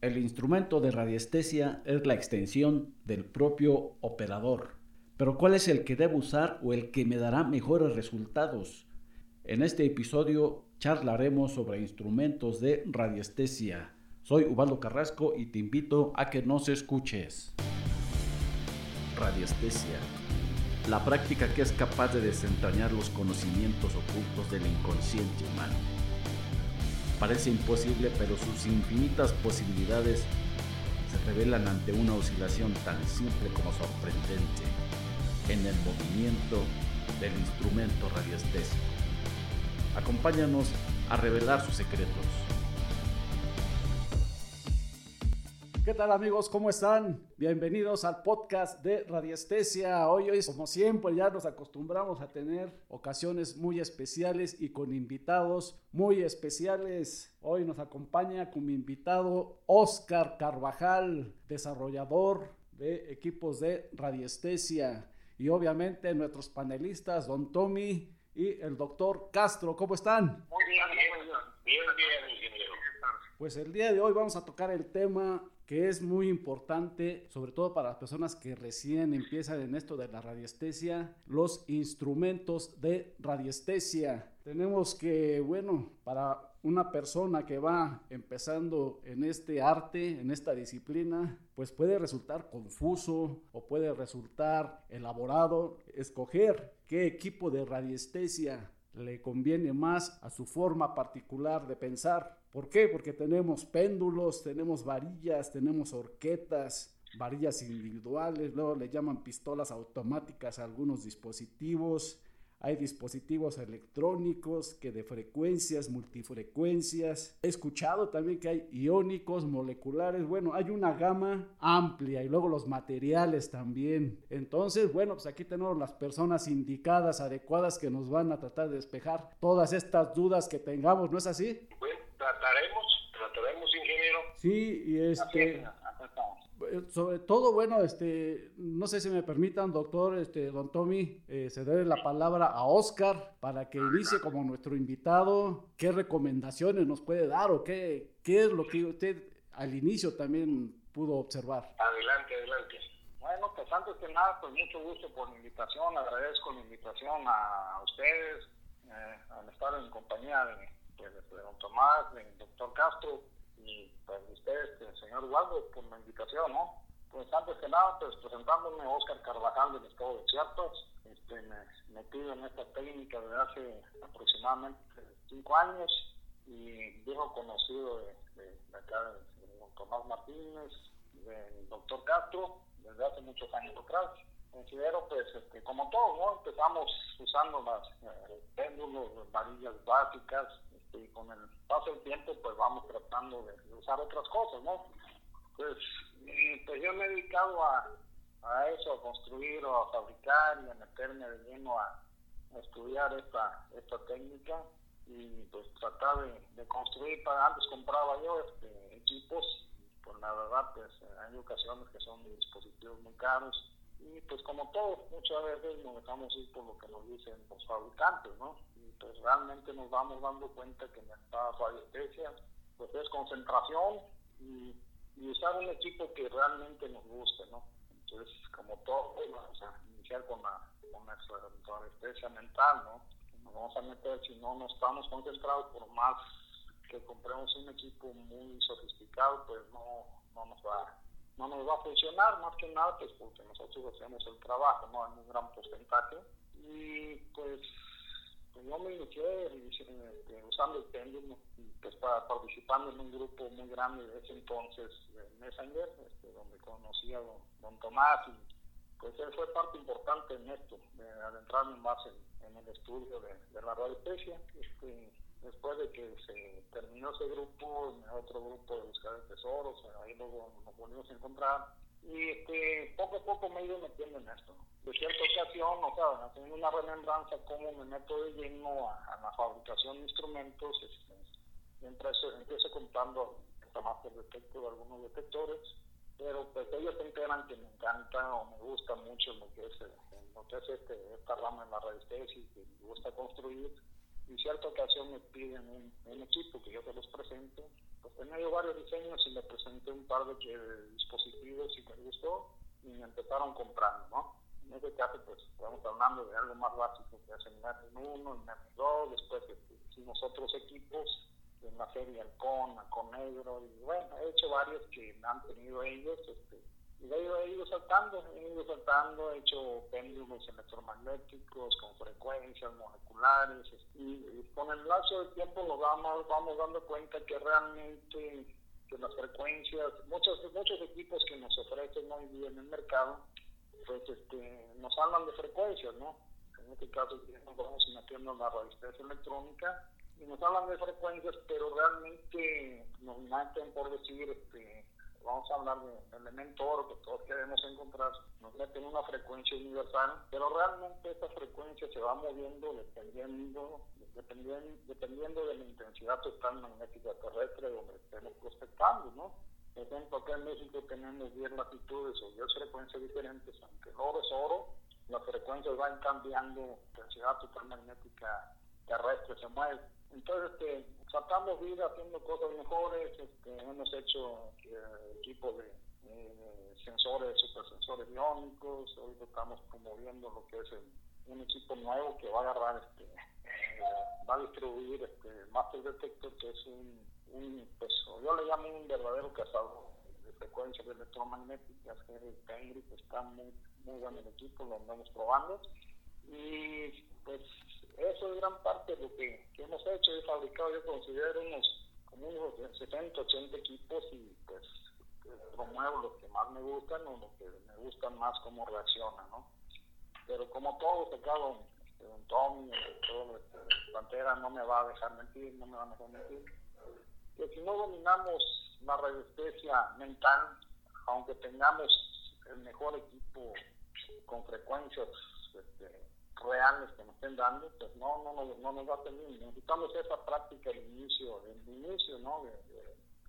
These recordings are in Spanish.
El instrumento de radiestesia es la extensión del propio operador. Pero ¿cuál es el que debo usar o el que me dará mejores resultados? En este episodio charlaremos sobre instrumentos de radiestesia. Soy Ubaldo Carrasco y te invito a que nos escuches. Radiestesia. La práctica que es capaz de desentrañar los conocimientos ocultos del inconsciente humano Parece imposible, pero sus infinitas posibilidades se revelan ante una oscilación tan simple como sorprendente en el movimiento del instrumento radiestésico. Acompáñanos a revelar sus secretos. ¿Qué tal amigos? ¿Cómo están? Bienvenidos al podcast de Radiestesia. Hoy, hoy, como siempre, ya nos acostumbramos a tener ocasiones muy especiales y con invitados muy especiales. Hoy nos acompaña como invitado Oscar Carvajal, desarrollador de equipos de radiestesia. Y obviamente nuestros panelistas, don Tommy y el doctor Castro. ¿Cómo están? Muy bien, bien, bien, bien, ingeniero. Pues el día de hoy vamos a tocar el tema que es muy importante, sobre todo para las personas que recién empiezan en esto de la radiestesia, los instrumentos de radiestesia. Tenemos que, bueno, para una persona que va empezando en este arte, en esta disciplina, pues puede resultar confuso o puede resultar elaborado escoger qué equipo de radiestesia le conviene más a su forma particular de pensar. ¿Por qué? Porque tenemos péndulos, tenemos varillas, tenemos horquetas, varillas individuales, luego le llaman pistolas automáticas a algunos dispositivos. Hay dispositivos electrónicos que de frecuencias, multifrecuencias. He escuchado también que hay iónicos, moleculares. Bueno, hay una gama amplia y luego los materiales también. Entonces, bueno, pues aquí tenemos las personas indicadas, adecuadas que nos van a tratar de despejar todas estas dudas que tengamos, ¿no es así? Trataremos, trataremos, ingeniero. Sí, y este... Sobre todo, bueno, este, no sé si me permitan, doctor, este, don Tommy, eh, se debe la palabra a Oscar para que inicie como nuestro invitado. ¿Qué recomendaciones nos puede dar o qué, qué es lo que usted al inicio también pudo observar? Adelante, adelante. Bueno, pues antes que nada, pues mucho gusto por la invitación, agradezco la invitación a ustedes, eh, al estar en compañía de de, don Tomás, del doctor Castro y pues de ustedes, el señor Waldo, por la invitación, ¿no? Pues antes que nada, pues presentándome Oscar Carvajal del Estado de Chiapas, este, me metí en esta técnica desde hace aproximadamente cinco años y viejo conocido de, acá, de don Tomás Martínez, del doctor Castro, desde hace muchos años atrás considero pues este, como todos, ¿no? Empezamos usando las eh, péndulos, varillas básicas, y con el paso del tiempo pues vamos tratando de, usar otras cosas, ¿no? Pues, pues yo me he dedicado a, a eso, a construir o a fabricar y a meterme de lleno a, estudiar esta, esta técnica y pues tratar de, construir, para antes compraba yo este, equipos, pues la verdad pues hay ocasiones que son dispositivos muy caros y pues como todo, muchas veces nos dejamos ir por lo que nos dicen los fabricantes, ¿no? pues realmente nos vamos dando cuenta que en esta radiestesia pues es concentración y, usar un equipo que realmente nos guste, ¿no? Entonces, como todo, vamos a iniciar con la, con radiestesia mental, ¿no? Nos vamos a meter, si no, no estamos concentrados, por más que compremos un equipo muy sofisticado, pues no, no nos va no nos va a funcionar más que nada pues porque nosotros hacemos el trabajo no en un gran porcentaje y pues pues yo me inicié este, usando el péndulo, pues para, participando en un grupo muy grande de ese entonces de Messenger, este, donde conocí a don, Tomás y pues él fue parte importante en esto, de adentrarme más en, el estudio de, la radioespecia. Este, después de que se terminó ese grupo, otro grupo de buscar de tesoros, ahí luego nos volvimos a encontrar y este, poco a poco me he ido metiendo en esto. De cierta ocasión, o sea, haciendo una remembranza cómo me meto de lleno a, la fabricación de instrumentos, este, empiezo, empiezo comprando más detecto de algunos detectores, pero pues ellos se enteran que me encanta o me gusta mucho lo que es, lo que es este, esta rama en la radiestesia y que me gusta construir. Y cierta ocasión me piden un, un equipo que yo se los presento pues tenía yo varios diseños y le presenté un par de, dispositivos y me gustó y me empezaron comprando, ¿no? En este caso, pues estamos hablando de algo más básico que hacen en 1, en 2, después hicimos otros equipos en la serie Halcón, Halcón Negro, y bueno, he hecho varios que han tenido ellos, este, y he ido, saltando, he ido saltando, he hecho péndulos electromagnéticos con frecuencias moleculares, y, con el lazo del tiempo nos vamos, vamos dando cuenta que realmente que las frecuencias, muchos, muchos equipos que nos ofrecen hoy día en el mercado, pues este, nos hablan de frecuencias, ¿no? En este caso nos vamos metiendo en la resistencia electrónica y nos hablan de frecuencias, pero realmente nos meten por decir, este, vamos a hablar de elemento oro que todos queremos encontrar, nos meten una frecuencia universal, pero realmente esta frecuencia se va moviendo dependiendo, dependiendo, dependiendo de la intensidad total magnética terrestre donde estemos prospectando, ¿no? Por ejemplo, acá en México tenemos 10 latitudes o 10 frecuencias diferentes, aunque el oro es oro, las frecuencias van cambiando, la intensidad total magnética terrestre se mueve. Entonces, este, tratamos de ir haciendo cosas mejores, este, hemos hecho eh, equipos de eh, sensores, supersensores iónicos, hoy estamos promoviendo lo que es un equipo nuevo que va a agarrar, este, va a distribuir este Master Detector, que es un, un pues, yo le llamo un verdadero cazador de frecuencias electromagnéticas, que es el que está muy, muy bueno el equipo, lo andamos probando, y pues eso es gran parte de lo que, hemos hecho. He fabricado, yo considero unos como unos 70, 80 equipos y pues promuevo los que más me gustan o los que me gustan más cómo reaccionan, ¿no? Pero como todo, tocado, este, Don Tommy, todo, este, Pantera no me va a dejar mentir, no me van a dejar mentir. Que si no dominamos la resistencia mental, aunque tengamos el mejor equipo con frecuencias este, reales que nos estén dando, pues no, no, no, no nos va a tener. Necesitamos esa práctica al inicio, inicio, ¿no? De,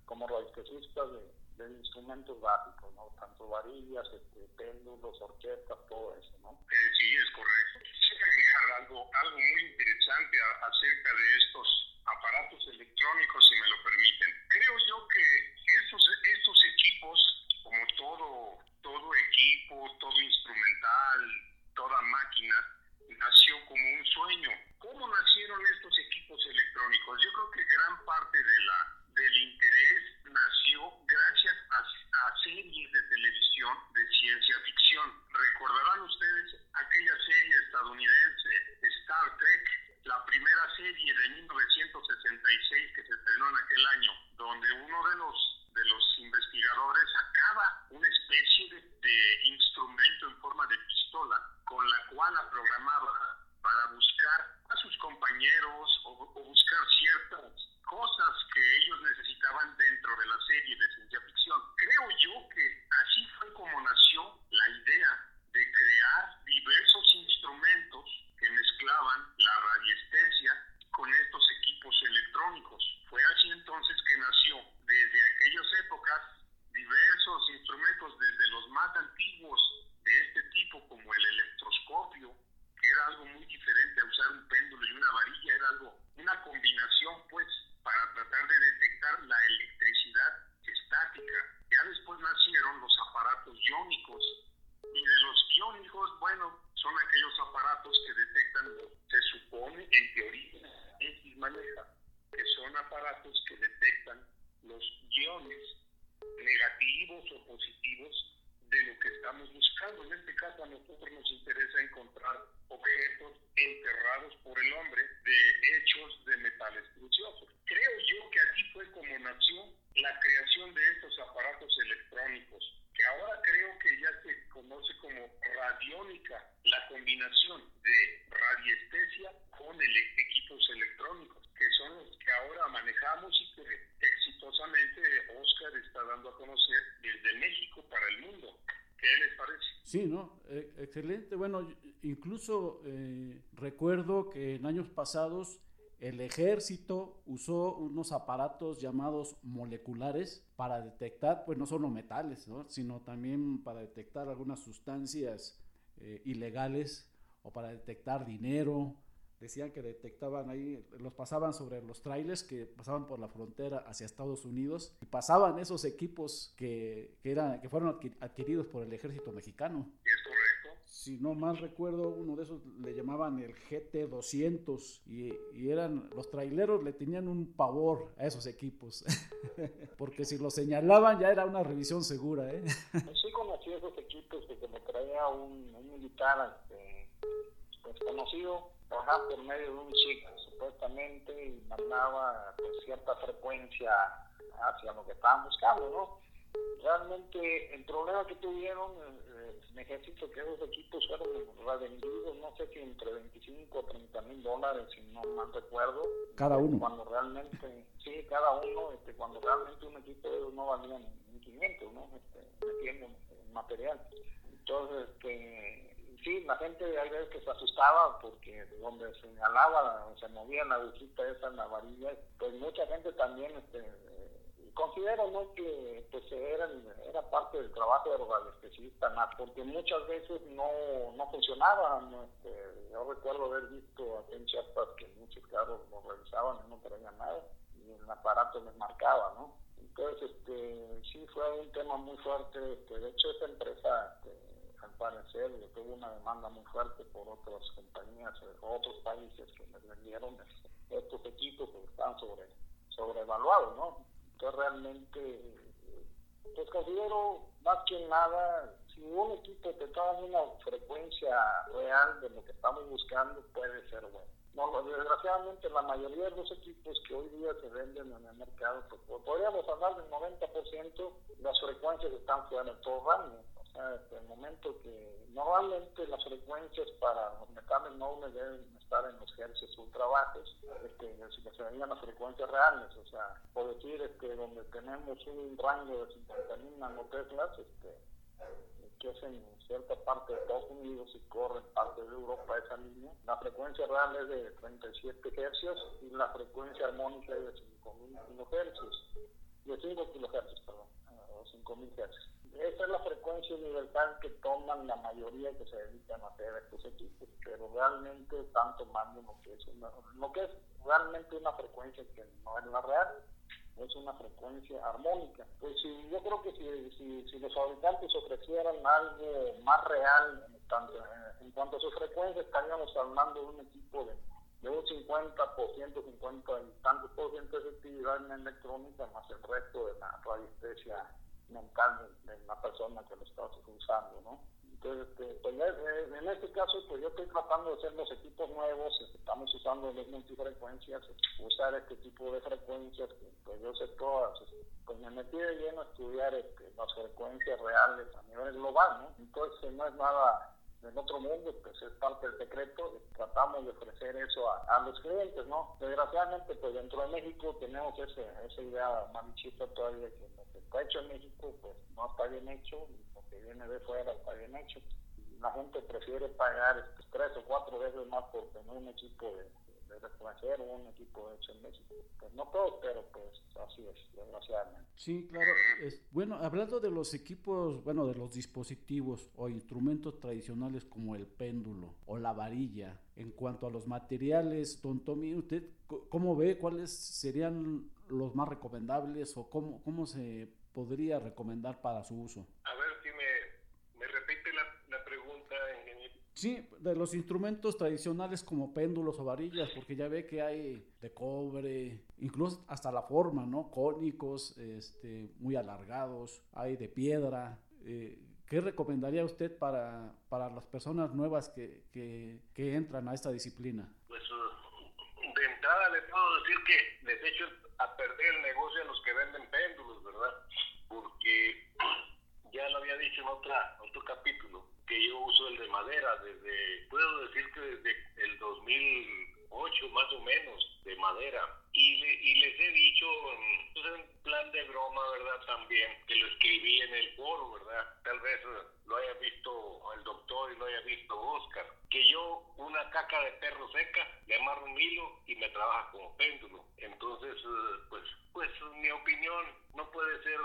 como radiestesistas de, de, instrumentos básicos, ¿no? Tanto varillas, este, péndulos, orquestas, todo eso, ¿no? Eh, sí, es correcto. Quisiera agregar algo, algo muy interesante acerca de estos aparatos electrónicos, si me lo permiten. Creo yo que estos, estos equipos, como todo, todo equipo, todo instrumental, toda máquina, nació como un sueño. ¿Cómo nacieron estos equipos electrónicos? Yo creo que gran parte de la, del interés nació gracias a, a series de televisión de ciencia ficción. Recordarán ustedes aquella serie estadounidense Star Trek, la primera serie de 1966 que se estrenó en aquel año, donde uno de los de los investigadores acaba una especie de, de instrumento en forma de pistola con la cual la programaba para buscar a sus compañeros o, buscar ciertas cosas que ellos necesitaban dentro de la serie de ciencia ficción. Creo yo que así fue como nació la idea de crear diversos instrumentos que mezclaban la radiestesia con estos equipos electrónicos. Fue así entonces que nació desde aquellas épocas diversos instrumentos, desde los más antiguos de este tipo como el electroscopio, que era algo muy diferente a usar un péndulo y una varilla, era algo, una combinación pues para tratar de detectar la electricidad estática. Ya después nacieron los aparatos iónicos y de los iónicos, bueno, son aquellos aparatos que detectan, se supone en teoría, X maneja, que son que detectan los iones negativos o positivos de lo que estamos buscando. En este caso a nosotros nos interesa encontrar objetos enterrados por el hombre de hechos de metales preciosos. Creo yo que aquí fue como nació la creación de estos aparatos electrónicos, que ahora creo que ya se conoce como radiónica, la combinación de radiestesia con equipos electrónicos, que son los que ahora manejamos y que exitosamente Oscar está dando a conocer desde México para el mundo. ¿Qué les parece? Sí, ¿no? Eh, excelente. Bueno, incluso eh, recuerdo que en años pasados el ejército usó unos aparatos llamados moleculares para detectar, pues no solo metales, ¿no? sino también para detectar algunas sustancias eh, ilegales o para detectar dinero, decían que detectaban ahí, los pasaban sobre los trailers que pasaban por la frontera hacia Estados Unidos y pasaban esos equipos que, que, eran, que fueron adquiridos por el ejército mexicano. Si no mal recuerdo, uno de esos le llamaban el GT200 y, y eran, los traileros le tenían un pavor a esos equipos, porque si los señalaban ya era una revisión segura. ¿eh? Sí conocí esos equipos que me traía un, militar este, pues, conocido trabajaba por medio de un chip supuestamente y mandaba pues, cierta frecuencia hacia lo que estaban buscando, ¿no? Realmente el problema que tuvieron eh, el ejército que esos equipos fueron revendidos, no sé si entre 25 o 30 mil dólares, si no mal recuerdo. Cada uno. Cuando realmente, sí, cada uno, este, cuando realmente un equipo de ellos no valía ni 500, ¿no? Este, metiendo material. Entonces, este, sí, la gente hay veces que se asustaba porque donde señalaba se movía la visita esa en la varilla, pues mucha gente también este, considero ¿no? que pues era, era parte del trabajo de los radioespecialistas más porque muchas veces no, no funcionaban este, yo recuerdo haber visto aquí en Chiapas que muchos carros lo revisaban y no traían nada y el aparato les marcaba ¿no? entonces este sí fue un tema muy fuerte este, de hecho esa empresa este, al parecer tuvo una demanda muy fuerte por otras compañías, eh, otros países que les vendieron estos equipos que están sobre, sobrevaluados, ¿no? Entonces realmente, pues considero más que nada, si un equipo te está una frecuencia real de lo que estamos buscando, puede ser bueno. No, desgraciadamente la mayoría de los equipos que hoy día se venden en el mercado, pues, podríamos hablar del 90%, las frecuencias están fuera de todo rango hasta el momento que normalmente las frecuencias para los metales nobles deben estar en los hercios ultra bajos, este, que se venían las frecuencias reales, o sea, por decir este, donde tenemos un rango de 50.000 nanoteslas, este, que es en cierta parte de Estados Unidos y corre parte de Europa esa línea, la frecuencia real es de 37 hercios y la frecuencia armónica es de 5.000 kHz, de 5 kHz, perdón, o 5.000 Hz esa es la frecuencia universal que toman la mayoría que se dedican a hacer estos equipos, pero realmente están tomando lo que es una, lo que es realmente una frecuencia que no es la real, es una frecuencia armónica. Pues sí, yo creo que si, si, si los fabricantes ofrecieran algo más real tanto, en cuanto a su frecuencia, estaríamos hablando de un equipo de, de un 50%, 50 y tantos por ciento de efectividad en electrónica, más el resto de la radiestesia mental de, la persona que lo está usando, ¿no? Entonces, este, pues, en este caso, pues yo estoy tratando de hacer los equipos nuevos, este, estamos usando las multifrecuencias, usar este tipo de frecuencias, pues yo sé todas, este, pues me metí de lleno a estudiar este, las frecuencias reales a nivel global, ¿no? Entonces no es nada en otro mundo, pues es parte del secreto, tratamos de ofrecer eso a, los clientes, ¿no? Desgraciadamente, pues dentro de México tenemos ese, esa idea malichita todavía que lo que está hecho en México, pues no está bien hecho, y lo que viene de fuera está bien hecho. La gente prefiere pagar tres o cuatro veces más por tener un equipo de, del extranjero, un equipo hecho en México. Pues no todos, pero pues así es, desgraciadamente. Sí, claro. Es, bueno, hablando de los equipos, bueno, de los dispositivos o instrumentos tradicionales como el péndulo o la varilla, en cuanto a los materiales, don Tommy, ¿usted cómo ve cuáles serían los más recomendables o cómo, cómo se podría recomendar para su uso? A ver si me, me repite la, la pregunta, ingeniero. Sí, de los instrumentos tradicionales como péndulos o varillas, porque ya ve que hay de cobre, incluso hasta la forma, ¿no? Cónicos, este, muy alargados, hay de piedra. Eh, ¿Qué recomendaría usted para, para las personas nuevas que, que, entran a esta disciplina? Pues uh, de entrada le puedo decir que les echo a perder el negocio a los que venden péndulos, ¿verdad? Porque ya lo había dicho en otra, otro capítulo que yo uso el de madera desde, puedo decir que desde el 2008 más o menos, de madera. Y, y les he dicho, pues en plan de broma, ¿verdad? También, que lo escribí en el foro, ¿verdad? Tal vez lo haya visto el doctor y lo haya visto Oscar. Que yo una caca de perro seca, le amarro un hilo y me trabaja como péndulo. Entonces, pues, pues mi opinión no puede ser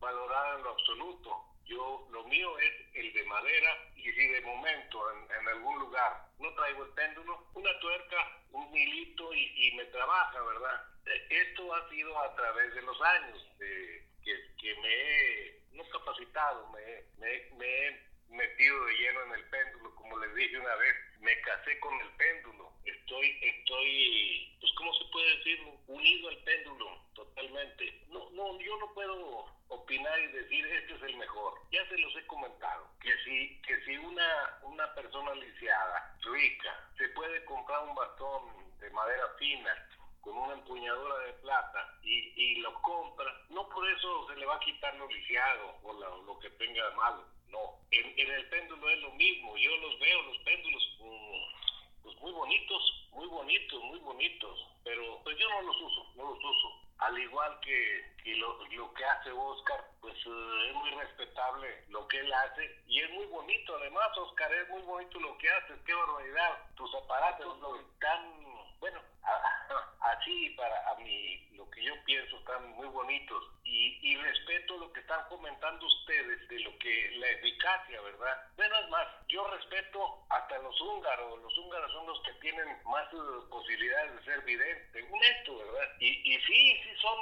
valorada en lo absoluto Yo, lo mío es el de madera y si de momento en, algún lugar no traigo el péndulo, una tuerca, un milito y, me trabaja, ¿verdad? Eh, esto ha sido a través de los años que, me he, capacitado, me, me, me he metido de lleno en el péndulo, como les dije una vez, me casé con el péndulo, estoy, estoy, pues cómo se puede decir, unido al péndulo totalmente. No, no, yo no puedo opinar y decir este es el mejor. Ya se los he comentado, que si, que si una, una persona lisiada, rica, se puede comprar un bastón de madera fina con una empuñadura de plata y, y lo compra, no por eso se le va a quitar lo lisiado o lo que tenga de malo no, en, el péndulo es lo mismo. Yo los veo, los péndulos, mm, pues muy bonitos, muy bonitos, muy bonitos. Pero pues yo no los uso, no los uso. Al igual que, lo, lo, que hace Oscar, pues eh, es muy respetable lo que él hace y es muy bonito. Además, Oscar, es muy bonito lo que haces. Qué barbaridad. Tus aparatos están, bueno, así para a mí, lo que yo pienso, están muy bonitos. Y, y respeto lo que están comentando ustedes de lo que la eficacia, ¿verdad? Bueno, es más, yo respeto hasta los húngaros. Los húngaros son los que tienen más posibilidades de ser videntes, según esto, ¿verdad? Y, y sí, sí son,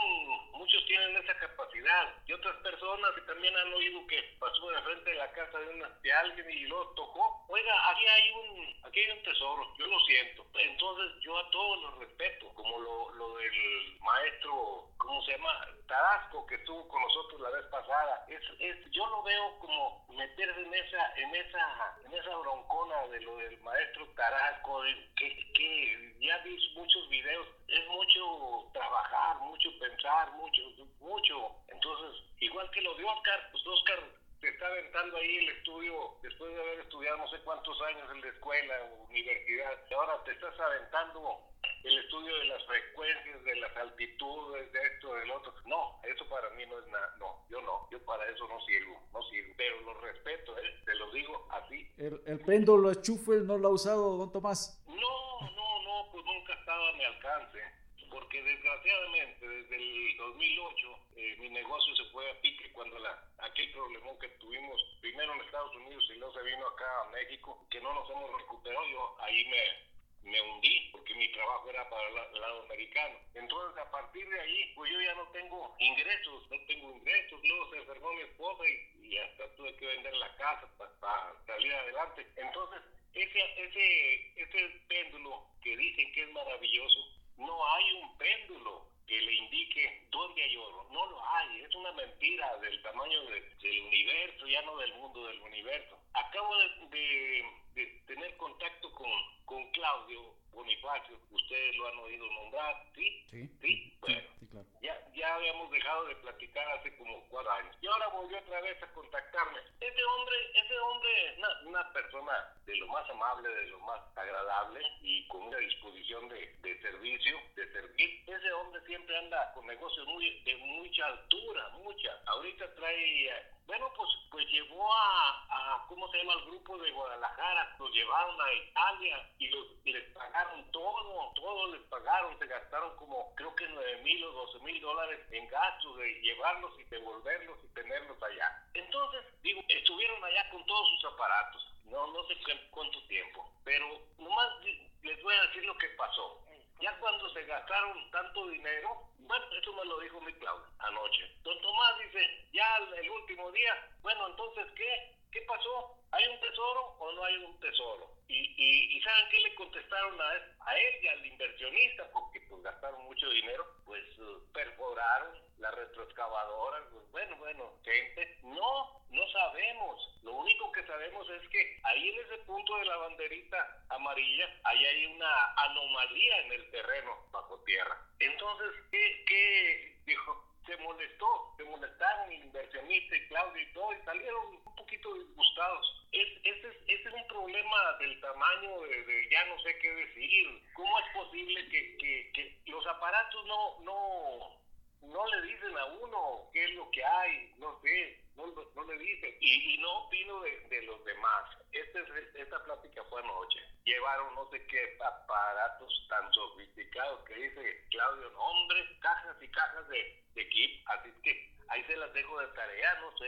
muchos tienen esa capacidad. Y otras personas que también han oído que pasó de frente de la casa de, una, de alguien y lo tocó. Oiga, aquí hay un, aquí hay un tesoro, yo lo siento. Entonces yo a todos los respeto, como lo, lo del maestro, ¿cómo se llama? Tarasco, que estuvo con nosotros la vez pasada. Es, es, yo lo veo como meterse en esa, en esa, en esa broncona de lo del maestro Tarasco, que, que ya vi muchos videos, es mucho trabajar, mucho pensar, mucho, mucho. Entonces, igual que lo de Oscar, pues Oscar se está aventando ahí el estudio, después de haber estudiado no sé cuántos años en la escuela o universidad, y ahora te estás aventando el estudio de las frecuencias, de las altitudes, de esto, del otro. No, eso para mí no es nada, no, yo no, yo para eso no sirvo, no sirvo, pero lo respeto, ¿eh? te lo digo así. ¿El, el péndulo Schuffel no lo ha usado, don Tomás? No, no, no, pues nunca estaba a mi alcance porque desgraciadamente desde el 2008 eh, mi negocio se fue a pique cuando la, aquel problemón que tuvimos primero en Estados Unidos y luego se vino acá a México, que no nos hemos recuperado, yo ahí me, me hundí porque mi trabajo era para el lado americano. Entonces a partir de ahí, pues yo ya no tengo ingresos, no tengo ingresos, luego se enfermó mi esposa y, hasta tuve que vender la casa para, salir adelante. Entonces ese, ese, ese péndulo que dicen que es maravilloso, no hay un péndulo que le indique dónde hay oro. No lo hay, es una mentira del tamaño del universo, ya no del mundo del universo. Acabo de, tener contacto con, con Claudio Bonifacio, ustedes lo han oído nombrar, ¿sí? Sí. ¿Sí? Bueno, ya, ya habíamos dejado de platicar hace como cuatro años. Y ahora volvió otra vez a contactarme. Ese hombre, ese hombre es una, una persona de lo más amable, de lo más agradable y con una disposición de, de servicio, de servir. Ese hombre siempre anda con negocios muy, de mucha altura, mucha. Ahorita trae bueno, pues, pues llevó a, a, ¿cómo se llama? el grupo de Guadalajara, los llevaron a Italia y, los, les pagaron todo, todo les pagaron, se gastaron como creo que 9 mil o 12 mil dólares en gastos de llevarlos y devolverlos y tenerlos allá. Entonces, digo, estuvieron allá con todos sus aparatos, no, no sé cuánto tiempo, pero nomás les voy a decir lo que pasó. Ya cuando se gastaron tanto dinero, bueno, eso me lo dijo mi Claudio anoche. Don Tomás dice, ya el último día, bueno, entonces, ¿qué? ¿Qué pasó? ¿Hay un tesoro o no hay un tesoro? Y, y, y ¿saben qué le contestaron a él, a él y al inversionista? Porque pues gastaron mucho dinero, pues uh, perforaron la retroexcavadora, pues bueno, bueno, gente, no, no sabemos. Lo único que sabemos es que ahí en ese punto de la banderita amarilla, ahí hay una anomalía en el terreno bajo tierra. Entonces, ¿qué, qué dijo? se molestó, se molestaron el inversionista y Claudio y todo, y salieron un poquito disgustados. Es, ese, es, ese es un problema del tamaño de, ya no sé qué decir. ¿Cómo es posible que, que, que los aparatos no, no, no le dicen a uno qué es lo que hay? No sé, no, no, le dice. Y, y no opino de, de los demás. Este, esta plática fue anoche. Llevaron no sé qué aparatos tan sofisticados que dice Claudio, hombre, cajas y cajas de, de equipo. Así que ahí se las dejo de tarea, no sé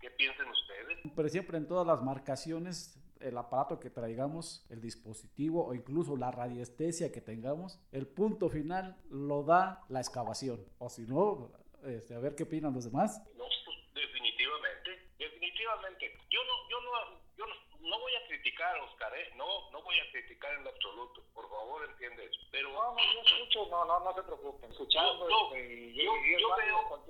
qué piensen ustedes. Pero siempre en todas las marcaciones el aparato que traigamos, el dispositivo o incluso la radiestesia que tengamos, el punto final lo da la excavación. O si no, este, a ver qué opinan los demás. No, pues, definitivamente, definitivamente. Yo no, yo no, yo no, voy a criticar a Oscar, ¿eh? no, no voy a criticar en lo absoluto. Por favor, entiende eso. Pero no, no, yo escucho, no, no, no se preocupen. Escuchando, yo, este, yo, yo, yo veo,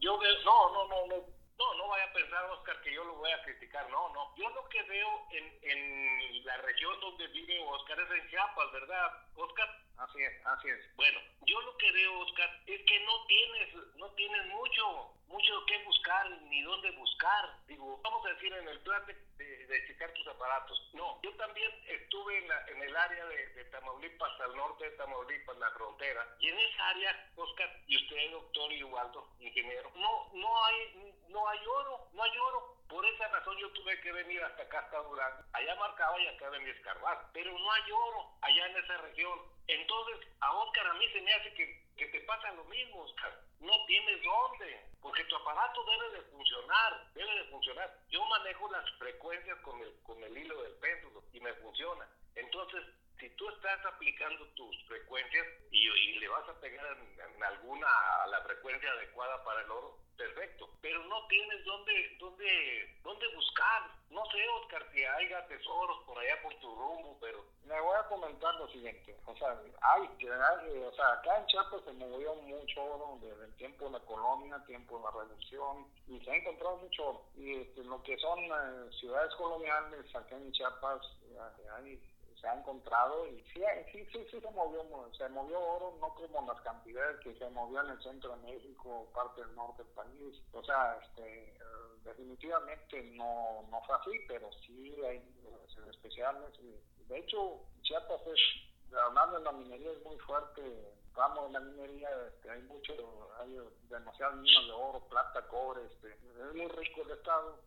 yo veo, no, no, no, no no, no vaya a pensar, Oscar, que yo lo voy a criticar. No, no. Yo lo que veo en, en la región donde vive Oscar es en Chiapas, ¿verdad, Oscar? Así es, así es. Bueno, yo lo que veo, Oscar, es que no tienes, no tienes mucho, mucho que buscar ni dónde buscar. Digo, vamos a decir, en el plan de, de, checar tus aparatos. No, yo también estuve en, la, en el área de, de, Tamaulipas, al norte de Tamaulipas, la frontera. Y en esa área, Oscar, y usted, doctor y Waldo, ingeniero, no, no hay, no hay oro, no hay oro. Por esa razón yo tuve que venir hasta acá, hasta Durango. Allá marcaba y acá venía escarbar. Pero no hay oro allá en esa región. Entonces, a Oscar a mí se me hace que, que te pasa lo mismo, Oscar. No tienes dónde, porque tu aparato debe de funcionar, debe de funcionar. Yo manejo las frecuencias con el, con el hilo del péndulo y me funciona. Entonces, si tú estás aplicando tus frecuencias y, le vas a pegar en, en, alguna a la frecuencia adecuada para el oro, perfecto. Pero no tienes dónde, dónde, dónde buscar. No sé, Oscar, si haya tesoros por allá por tu rumbo, pero... Me voy a comentar lo siguiente. O sea, hay, hay o sea, acá en Chiapas se movió mucho oro desde el tiempo de la colonia, tiempo de la revolución, y se ha encontrado mucho oro. Y este, lo que son eh, ciudades coloniales, acá en Chiapas, eh, hay se ha encontrado y sí, sí, sí, sí se movió, se movió oro, no como las cantidades que se movió en el centro de México, parte del norte del país. O sea, este, definitivamente no, no fue así, pero sí hay especiales. De hecho, Chiapas es, hablando de la minería, es muy fuerte. Vamos, la minería este, hay mucho, hay demasiadas minas de oro, plata, cobre, este, es muy rico el estado.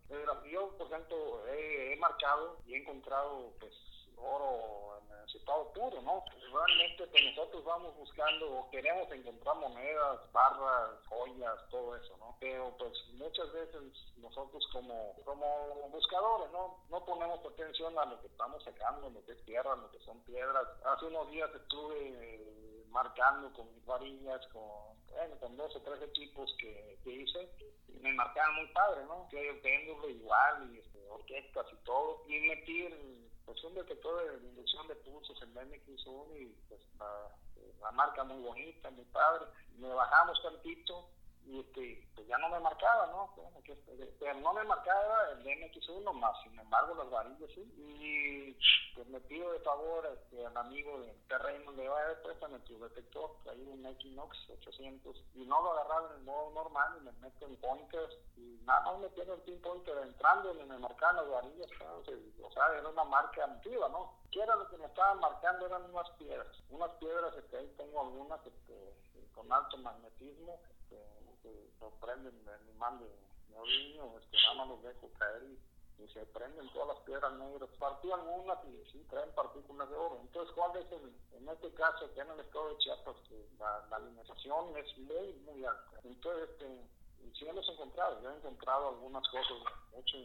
yo, por ejemplo, he, he marcado y he encontrado, pues, oro en su estado puro, ¿no? Realmente pues nosotros vamos buscando o queremos encontrar monedas, barras, joyas, todo eso, ¿no? Pero pues muchas veces nosotros como, como buscadores, ¿no? No ponemos atención a lo que estamos sacando, lo que es tierra, lo que son piedras. Hace unos días estuve marcando con mis varillas, con, bueno, con dos o tres equipos que, que hice, y me marcaban muy padre, ¿no? Que el péndulo igual, y este, orquestas y todo, y metí pues un detector de inducción de pulsos en MX1 y pues la, marca muy bonita, mi padre. Me bajamos tantito y este, pues ya no me marcaba, ¿no? Que, pero no me marcaba el MX1 más, sin embargo las varillas sí. Y pues me pido de favor este, al amigo del terreno, le va a dar préstame tu detector, hay un Equinox 800, y no lo agarraba en el modo normal y me meto en pointers, y nada más me pierdo el pin pointer entrando y me marcaban las varillas, o sea, era una marca antigua, ¿no? ¿Qué era lo que me estaban marcando? Eran unas piedras, unas piedras, que ahí tengo algunas este, con alto magnetismo, este, que sorprenden el imán de neodimio, este, nada más los dejo caer y se prenden todas las piedras negras. Partí algunas y sí traen partículas de oro. Entonces, ¿cuál en este caso, que en el estado de Chiapas, que la, la alimentación es muy, muy alta? Entonces, este, sí hemos encontrado, yo he encontrado algunas cosas, de hecho,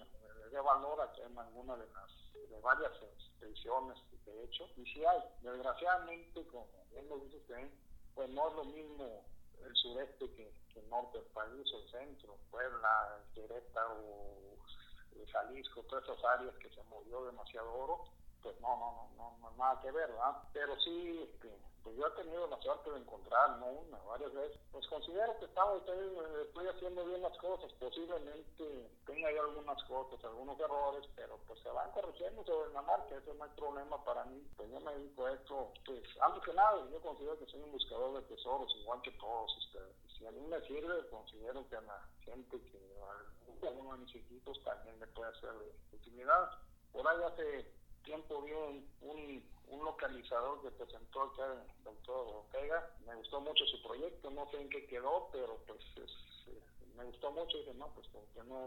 de valor en algunas de las, de varias expediciones que he hecho, y sí hay. Desgraciadamente, como bien lo dice usted, pues no es lo mismo el sureste que, el norte del país, el centro, Puebla, Querétaro, Jalisco, todas esas áreas que se movió demasiado oro, pues no, no, no, no, nada que ver, ¿verdad? Pero sí, este, pues yo he tenido la suerte de encontrar, no una, varias veces. Pues considero que estamos, estoy, haciendo bien las cosas, posiblemente tenga ahí algunas cosas, algunos errores, pero pues se van corrigiendo sobre la marca, eso no hay problema para mí. Pues yo me dedico a esto, pues antes que nada, yo considero que soy un buscador de tesoros, igual que todos ustedes. Si a mí me sirve, considero que a la gente que uno de mis equipos también le puede hacer de utilidad. Por ahí hace tiempo vi un, un, localizador que presentó acá el doctor Ortega. Me gustó mucho su proyecto, no sé en qué quedó, pero pues es, me gustó mucho, dije, no, pues porque no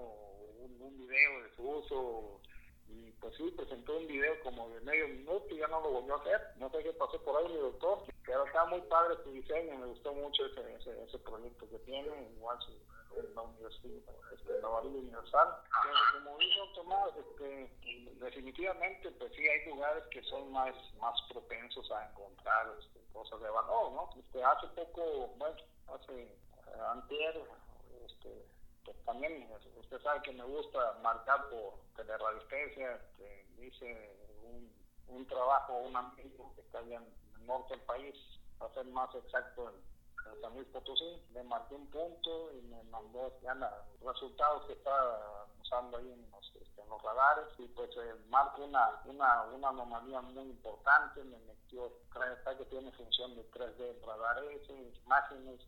un, un video de su uso y pues sí, presentó un video como de medio minuto y ya no lo volvió a hacer. No sé qué pasó por ahí, mi doctor, pero está muy padre su diseño, me gustó mucho ese, ese, ese proyecto que tiene, igual su, la universidad, este, varilla universal. Pero como dijo Tomás, este, definitivamente, pues sí, hay lugares que son más, más propensos a encontrar este, cosas de valor, ¿no? Este, hace poco, bueno, hace eh, anterior, este, pues también usted sabe que me gusta marcar por teleradiestesia, este, hice un, un trabajo, un amigo que está allá en el norte del país, para ser más exacto en, en San Luis Potosí, le marqué un punto y me mandó ya los resultados que está usando ahí en los, este, en los radares y pues eh, una, una, una anomalía muy importante, me metió, está que tiene función de 3D radares, imágenes,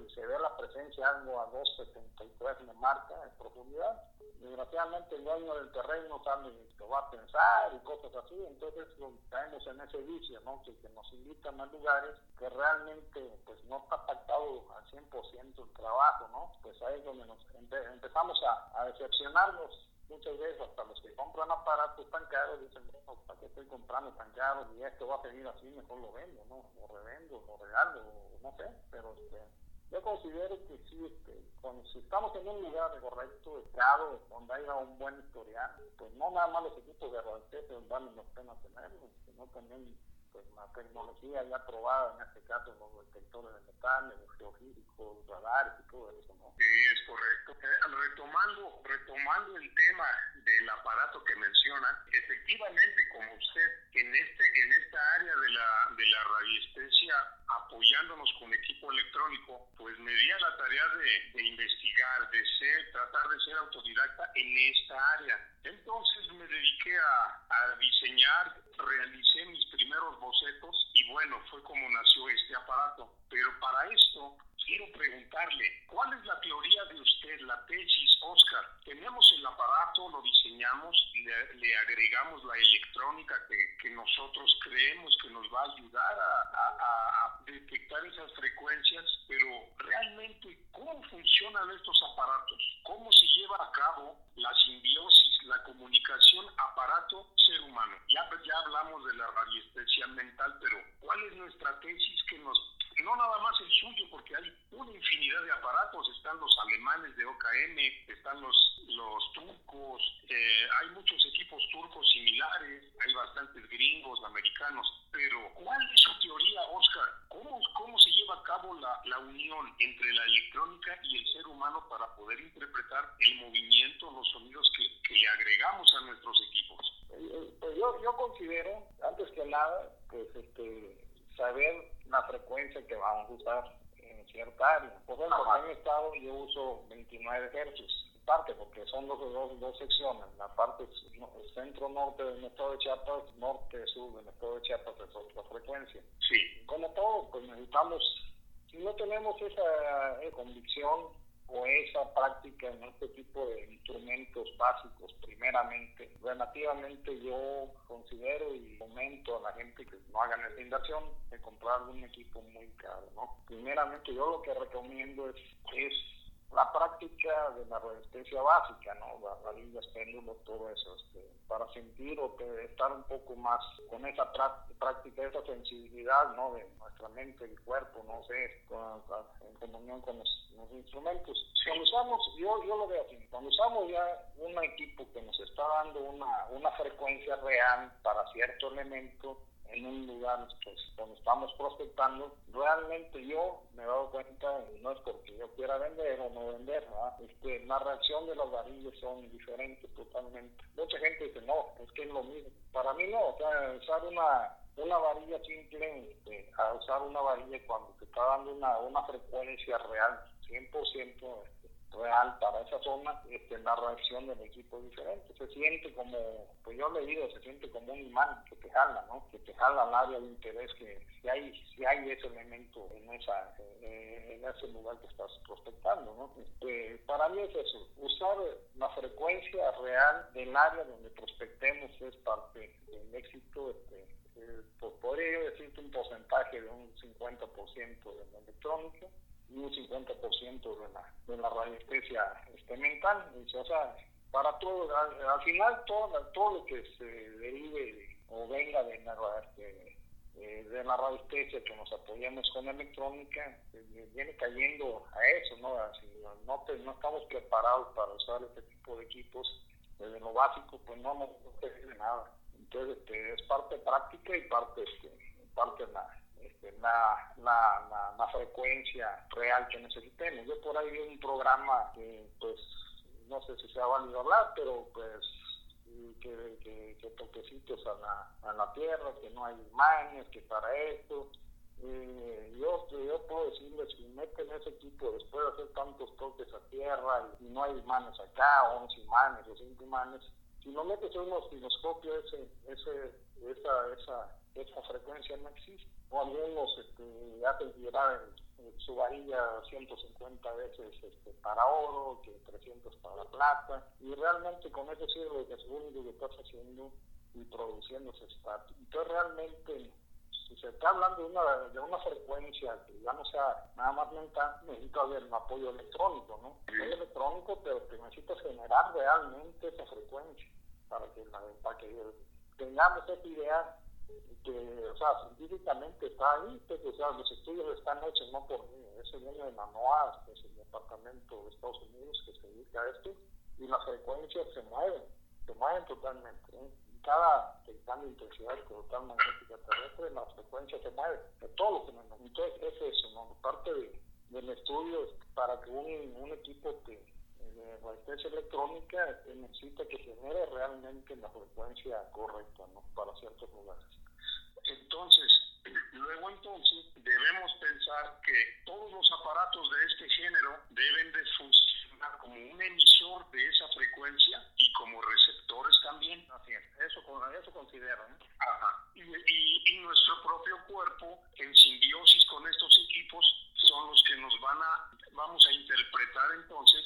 y se ve la presencia algo a 2.73 me marca en profundidad. Desgraciadamente el dueño del terreno sabe que va a pensar y cosas así, entonces lo en ese vicio, ¿no? Que, que nos invitan a lugares que realmente pues no está pactado al 100% el trabajo, ¿no? Pues ahí es donde nos empe empezamos a, decepcionarnos muchas veces hasta los que compran aparatos tan caros dicen, bueno, ¿para qué estoy comprando tan caro? Y esto va a seguir así, mejor lo vendo, ¿no? Lo revendo, lo regalo, no sé, pero este, yo considero que sí, este, si estamos en un lugar correcto, estado, donde haya un buen historial, pues no nada más los equipos de radioterapia valen la pena tenerlos, sino también la tecnología ya probada, en este caso los detectores de metales, los geofísicos, radares y todo eso, ¿no? Sí, es correcto. Eh, retomando, retomando el tema del aparato que menciona, efectivamente, como usted, en este, en esta área de la, de la radiestesia, apoyándonos con equipo electrónico, pues me di a la tarea de, de investigar, de ser, tratar de ser autodidacta en esta área. Entonces me dediqué a, a diseñar, realicé mis primeros bocetos y bueno, fue como nació este aparato. Pero para esto quiero preguntarle, ¿cuál es la teoría de usted, la tesis, Oscar? Tenemos el aparato, lo diseñamos, le, le agregamos la electrónica que, que, nosotros creemos que nos va a ayudar a, a, a, detectar esas frecuencias, pero realmente, ¿cómo funcionan estos aparatos? ¿Cómo se lleva a cabo la comunicación aparato-ser humano? Ya, ya hablamos de la radiestesia mental, pero ¿cuál es nuestra tesis que nos no nada más el suyo, porque hay una infinidad de aparatos, están los alemanes de OKM, están los, los turcos, eh, hay muchos equipos turcos similares, hay bastantes gringos, americanos, pero ¿cuál es su teoría, Oscar? ¿Cómo, cómo se lleva a cabo la, la unión entre la electrónica y el ser humano para poder interpretar el movimiento, los sonidos que, que le agregamos a nuestros equipos? Pues yo, yo considero, antes que nada, pues este, saber la frecuencia que vamos a usar en cierta área. Por ejemplo, en mi estado yo uso 29 hercios, parte porque son dos, dos, dos secciones, la parte centro-norte del estado de Chiapas, norte-sur del estado de Chiapas es otra frecuencia. Sí. Como todo, pues necesitamos, si no tenemos esa, esa convicción o esa práctica en este tipo de instrumentos básicos, primeramente, relativamente yo considero y comento a la gente que no hagan esa inversión de comprar un equipo muy caro, ¿no? Primeramente yo lo que recomiendo es, es la práctica de la resistencia básica, ¿no? Varillas, péndulos, todo eso, este, para sentir o estar un poco más con esa práctica, esa sensibilidad, ¿no? De nuestra mente y cuerpo, no sé, con, en comunión con los, los instrumentos. Cuando usamos, yo, yo lo veo así, cuando usamos ya un equipo que nos está dando una, una frecuencia real para cierto elemento, en un lugar pues, donde estamos prospectando, realmente yo me he dado cuenta, no es porque yo quiera vender o no vender, ¿verdad? La reacción de los varillos son diferentes totalmente. Mucha gente dice, no, es que es lo mismo. Para mí no, o sea, usar una, una varilla simple este, a usar una varilla cuando te está dando una, una frecuencia real, 100% real para esa zona, este, la reacción del equipo es diferente. Se siente como, pues yo le digo, se siente como un imán que te jala, ¿no? Que te jala al área de interés, que si hay, si hay ese elemento en, esa, eh, en ese lugar que estás prospectando, ¿no? Este, para mí es eso, usar la frecuencia real del área donde prospectemos es parte del éxito. Este, eh, pues podría yo decirte un porcentaje de un 50% de la electrónica, un 50% de la, de la radiestesia este, mental. O sea, para todo, al, final todo, todo lo que se derive o venga de la, eh, de la radiestesia que nos apoyamos con electrónica, eh, viene cayendo a eso, ¿no? Así, no, no estamos preparados para usar este tipo de equipos desde lo básico, pues no nos no nada. Entonces, este, es parte práctica y parte, este, parte la, este, la, la, la, frecuencia real que necesitemos. Yo por ahí vi un programa que, pues, no sé si se ha valido hablar, pero pues que, que, que toquecitos a la, a la tierra, que no hay imanes, que para esto. Eh, yo, yo puedo decirles, si meten ese equipo después de hacer tantos toques a tierra y, no hay imanes acá, 11 imanes o 5 imanes, si no metes un osciloscopio, ese, ese, esa, esa, esa frecuencia no existe. O algunos este, hacen girar en, su varilla 150 veces este, para oro, que 300 para plata, y realmente con eso sirve que es lo único que estás haciendo y produciendo ese estatus. Entonces realmente si se está hablando de una, de una frecuencia que ya no sea nada más mental, necesita haber un apoyo electrónico, ¿no? Apoyo electrónico, pero que necesitas generar realmente esa frecuencia para que, para que tengamos esa idea que, o sea, científicamente está ahí, pues, o sea, los estudios están hechos no por mí, ese viene de la NOAA, que es el departamento de Estados Unidos que se dedica a esto, y las frecuencias se mueven, se mueven totalmente. ¿eh? cada cambio de intensidad total magnética terrestre, la frecuencia se mueve, de todo lo que Entonces, es eso, ¿no? Parte de, del estudio para que un, un equipo que, de resistencia electrónica necesita que genere realmente la frecuencia correcta, ¿no? Para ciertos lugares. Entonces, luego entonces debemos pensar que todos los aparatos de este género deben de funcionar como un emisor de esa frecuencia y como receptores también. Así es, eso, eso considero. ¿eh? Ajá. Y, y, y nuestro propio cuerpo, en simbiosis con estos equipos, son los que nos van a, vamos a interpretar entonces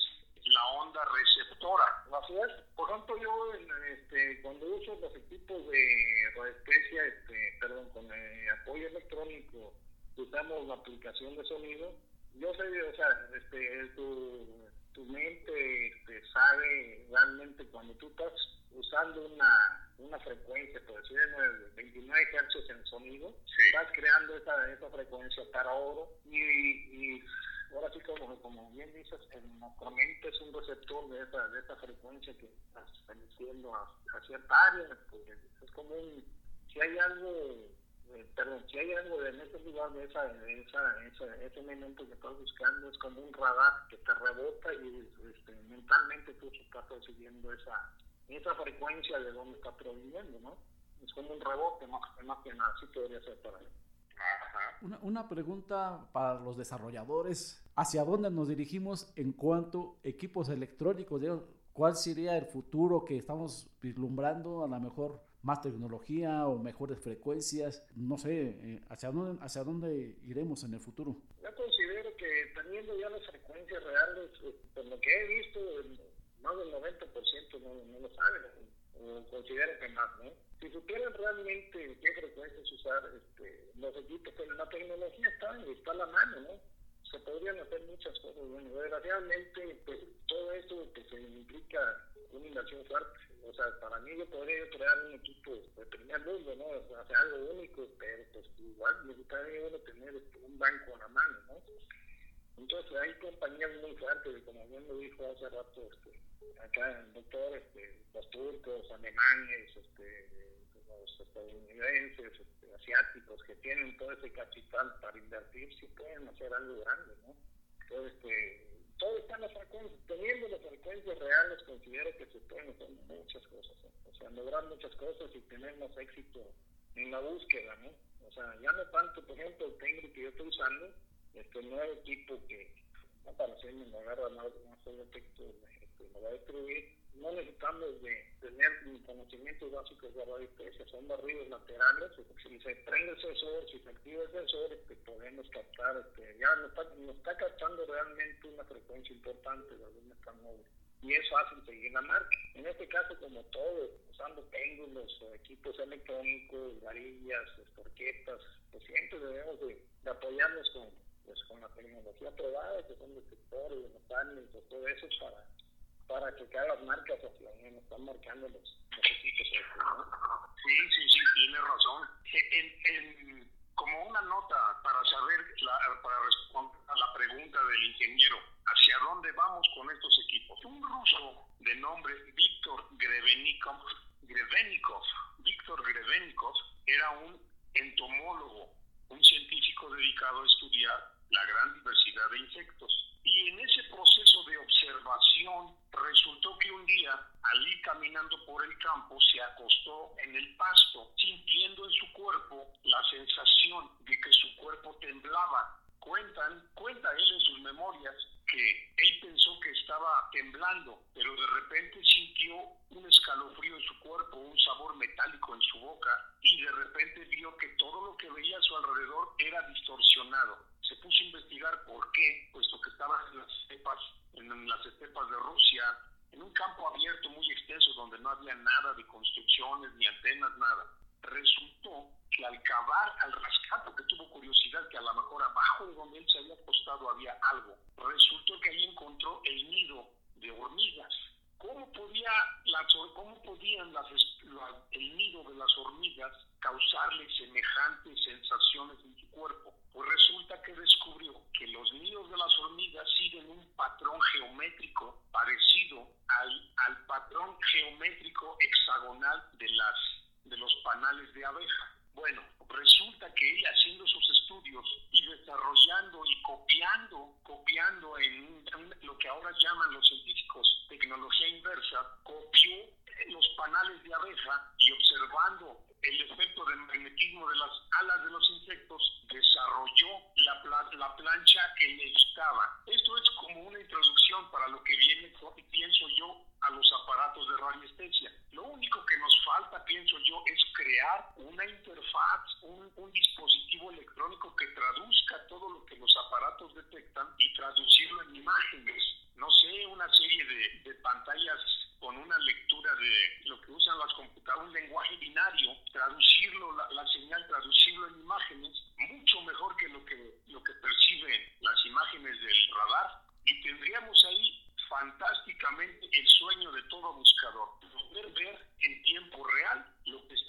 la onda receptora. Así es. Por ejemplo, yo este, cuando uso los equipos de radiestesia, este, perdón, con eh, apoyo electrónico, usamos la aplicación de sonido. Yo sé, o sea, este, tu, tu mente este, sabe realmente cuando tú estás usando una, una frecuencia, por decir, de 29 Hz en sonido, estás creando esa, esa frecuencia para oro y, y ahora sí como, como bien dices, el nuestra mente es un receptor de esa, de esa frecuencia que estás emitiendo a, a, cierta área, porque es como un, si hay algo, eh, perdón, si hay algo en ese lugar de esa, de esa, esa, ese elemento que estás buscando, es como un radar que te rebota y este, mentalmente tú estás percibiendo esa, esa frecuencia de donde está proviniendo, ¿no? Es como un rebote más, más que nada, así podría ser para él. Una, una, pregunta para los desarrolladores. ¿Hacia dónde nos dirigimos en cuanto a equipos electrónicos? ¿Cuál sería el futuro que estamos vislumbrando? A lo mejor más tecnología o mejores frecuencias. No sé, eh, ¿hacia dónde, hacia dónde iremos en el futuro? Yo considero que teniendo ya las frecuencias reales, eh, por lo que he visto, más del 90% no, no lo saben, o considero que más, ¿no? si supieran realmente qué frecuencias usar este, los equipos, pero la tecnología está, está a la mano, ¿no? Se podrían hacer muchas cosas. Bueno, desgraciadamente, pues todo esto pues, implica una inversión fuerte. O sea, para mí yo podría crear un equipo de primer mundo, ¿no? O sea, algo único, pero pues igual necesitaría uno tener este, un banco a la mano, ¿no? Entonces hay compañías muy fuertes, como bien lo dijo hace rato, este, acá el doctor, este, los turcos, alemanes, este, los estadounidenses, este, asiáticos, que tienen todo ese capital para invertir, si pueden hacer algo grande, ¿no? Entonces, este, todo está en las frecuencias, teniendo las frecuencias reales, considero que se pueden hacer muchas cosas, ¿eh? o sea, lograr muchas cosas y tener más éxito en la búsqueda, ¿no? O sea, ya no tanto, por ejemplo, el técnico que yo estoy usando, este nuevo equipo que, no para hacerme me agarra más, más el efecto me va a destruir, no necesitamos de tener conocimientos básicos de radiestesia, son barridos laterales, si se prende el sensor, si se activa el sensor, este, podemos captar, este, ya nos está, nos está captando realmente una frecuencia importante de algún móvil y es fácil seguir la marca. En este caso, como todo, usando péndulos, equipos electrónicos, varillas, torquetas, pues siempre debemos de, apoyarnos con, pues con la tecnología probada, que son detectores, de todo eso para, para que cada las marcas donde están marcando los, los. Sí, sí, sí, tiene razón. En, como una nota para saber, la, para responder a la pregunta del ingeniero, ¿hacia dónde vamos con estos equipos? Un ruso de nombre Víctor Grevenikov, Grevenikov, Víctor Grevenikov era un entomólogo, un científico dedicado a estudiar la gran diversidad de insectos. Y en ese proceso de observación resultó que un día, al ir caminando por el campo, se acostó en el pasto, sintiendo en su cuerpo la sensación de que su cuerpo temblaba. Cuentan, cuenta él en sus memorias que él pensó que estaba temblando, pero de repente sintió un escalofrío en su cuerpo, un sabor metálico en su boca y de repente vio que todo lo que veía a su alrededor era distorsionado se puso a investigar por qué, puesto que estaba en las estepas, en las estepas de Rusia, en un campo abierto muy extenso donde no había nada de construcciones ni antenas, nada. Resultó que al cavar, al rascar, porque tuvo curiosidad que a lo mejor abajo de donde él se había acostado había algo, resultó que ahí encontró el nido de hormigas. ¿Cómo, podía las, cómo podían las, el nido de las hormigas causarle semejantes sensaciones en su cuerpo? Pues resulta que descubrió que los nidos de las hormigas siguen un patrón geométrico parecido al, al patrón geométrico hexagonal de, las, de los panales de abeja. Bueno, resulta que él haciendo sus estudios y desarrollando y copiando, copiando en, lo que ahora llaman los científicos tecnología inversa, copió los panales de abeja y observando el efecto del magnetismo de las alas de los insectos, desarrolló la, la plancha que necesitaba. Esto es como una introducción para lo que viene, pienso yo, a los aparatos de radiestesia. Lo único que nos falta, pienso yo, es crear una interfaz, un, dispositivo electrónico que traduzca todo lo que los aparatos detectan y traducirlo en imágenes. No sé, una serie de, pantallas con una lectura de lo que usan las computadoras, un lenguaje binario, traducirlo, la, la, señal, traducirlo en imágenes, mucho mejor que lo que, lo que perciben las imágenes del radar. Y tendríamos ahí fantásticamente el sueño de todo buscador, poder ver en tiempo real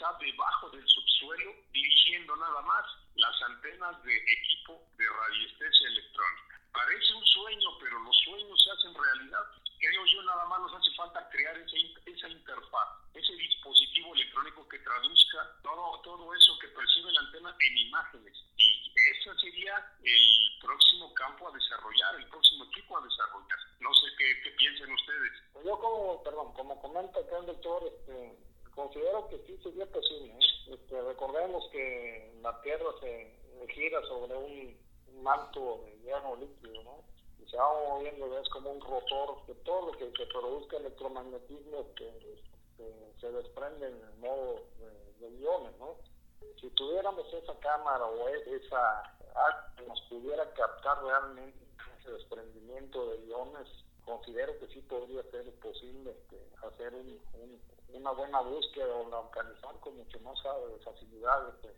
está debajo del subsuelo, dirigiendo nada más las antenas de equipo de radiestesia electrónica. Parece un sueño, pero los sueños se hacen realidad creo yo nada más nos hace falta crear esa interfaz, ese dispositivo electrónico que traduzca todo, todo eso que percibe la antena en imágenes. Y ese sería el próximo campo a desarrollar, el próximo equipo a desarrollar. No sé qué, qué piensen ustedes. Yo como, perdón, como comenta acá el doctor, este, considero que sí sería posible. ¿eh? Este, recordemos que la Tierra se gira sobre un manto de hierro líquido, ¿no? se va moviendo, es como un rotor, que todo lo que, produzca electromagnetismo que, se desprende en el modo de, iones, ¿no? Si tuviéramos esa cámara o e, esa que nos pudiera captar realmente ese desprendimiento de iones, considero que sí podría ser posible este, hacer un, una buena búsqueda o localizar con mucho más facilidad este,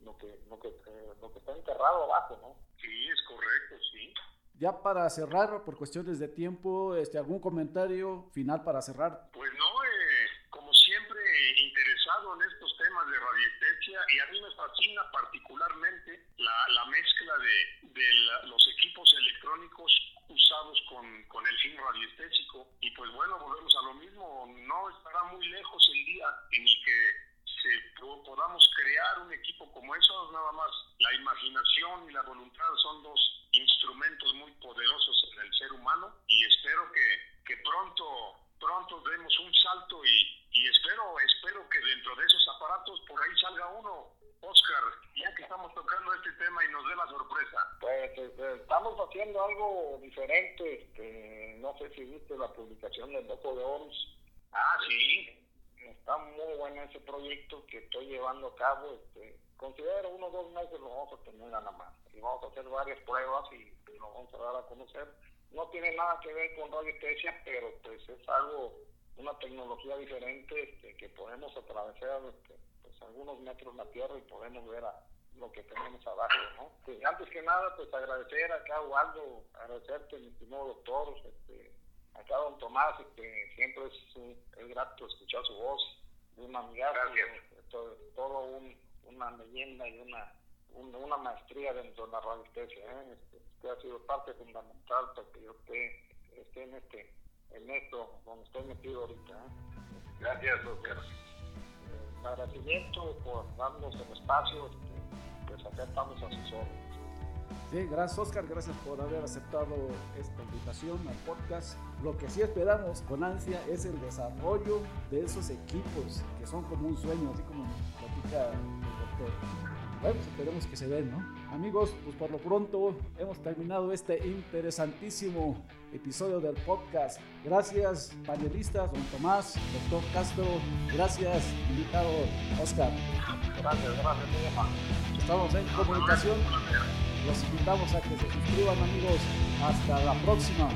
lo que lo que eh, lo que está enterrado abajo, ¿no? Sí, es correcto, sí. Ya para cerrar, por cuestiones de tiempo, este, ¿algún comentario final para cerrar? Pues no, eh, como siempre, interesado en estos temas de radiestesia y a mí me fascina particularmente la, la mezcla de, de los equipos electrónicos usados con, con el fin radiestésico. Y pues bueno, volvemos a lo mismo, no estará muy lejos el día en el que se, podamos crear un equipo como eso, nada más la imaginación y la voluntad son dos instrumentos muy poderosos en el ser humano y espero que, que pronto pronto demos un salto y, y espero espero que dentro de esos aparatos por ahí salga uno Oscar, ya que estamos tocando este tema y nos dé la sorpresa. Pues este, estamos haciendo algo diferente. Este, no sé si viste la publicación del Loco de OMS. Ah, sí. Está muy bueno ese proyecto que estoy llevando a cabo. Este, considero uno o dos meses lo vamos a tener nada más. Y vamos a hacer varias pruebas y, lo vamos a dar a conocer. No tiene nada que ver con radiestesia, pero pues es algo, una tecnología diferente este, que podemos atravesar este, pues, algunos metros la Tierra y podemos ver a, lo que tenemos abajo, ¿no? Pues, antes que nada, pues agradecer acá, Waldo, agradecerte, mi estimado doctor, este, acá don Tomás, este, siempre es, es grato escuchar su voz, un amigazo, todo, todo un, una leyenda y una, una maestría dentro de la radiestesia, ¿eh? Este, usted ha sido parte fundamental para que yo esté, esté en este en esto donde estoy metido ahorita. ¿eh? Gracias, doctor. Eh, agradecimiento por darnos el espacio, este, pues acá estamos a sus órdenes. Sí, gracias Oscar, gracias por haber aceptado esta invitación al podcast. Lo que sí esperamos con ansia es el desarrollo de esos equipos que son como un sueño, así como platica el doctor. Bueno, pues esperemos que se den, ¿no? Amigos, pues por lo pronto hemos terminado este interesantísimo episodio del podcast. Gracias, panelistas, don Tomás, doctor Castro. Gracias, invitado Oscar. Gracias, gracias, Estamos en comunicación. Los invitamos a que se suscriban, amigos. Hasta la próxima.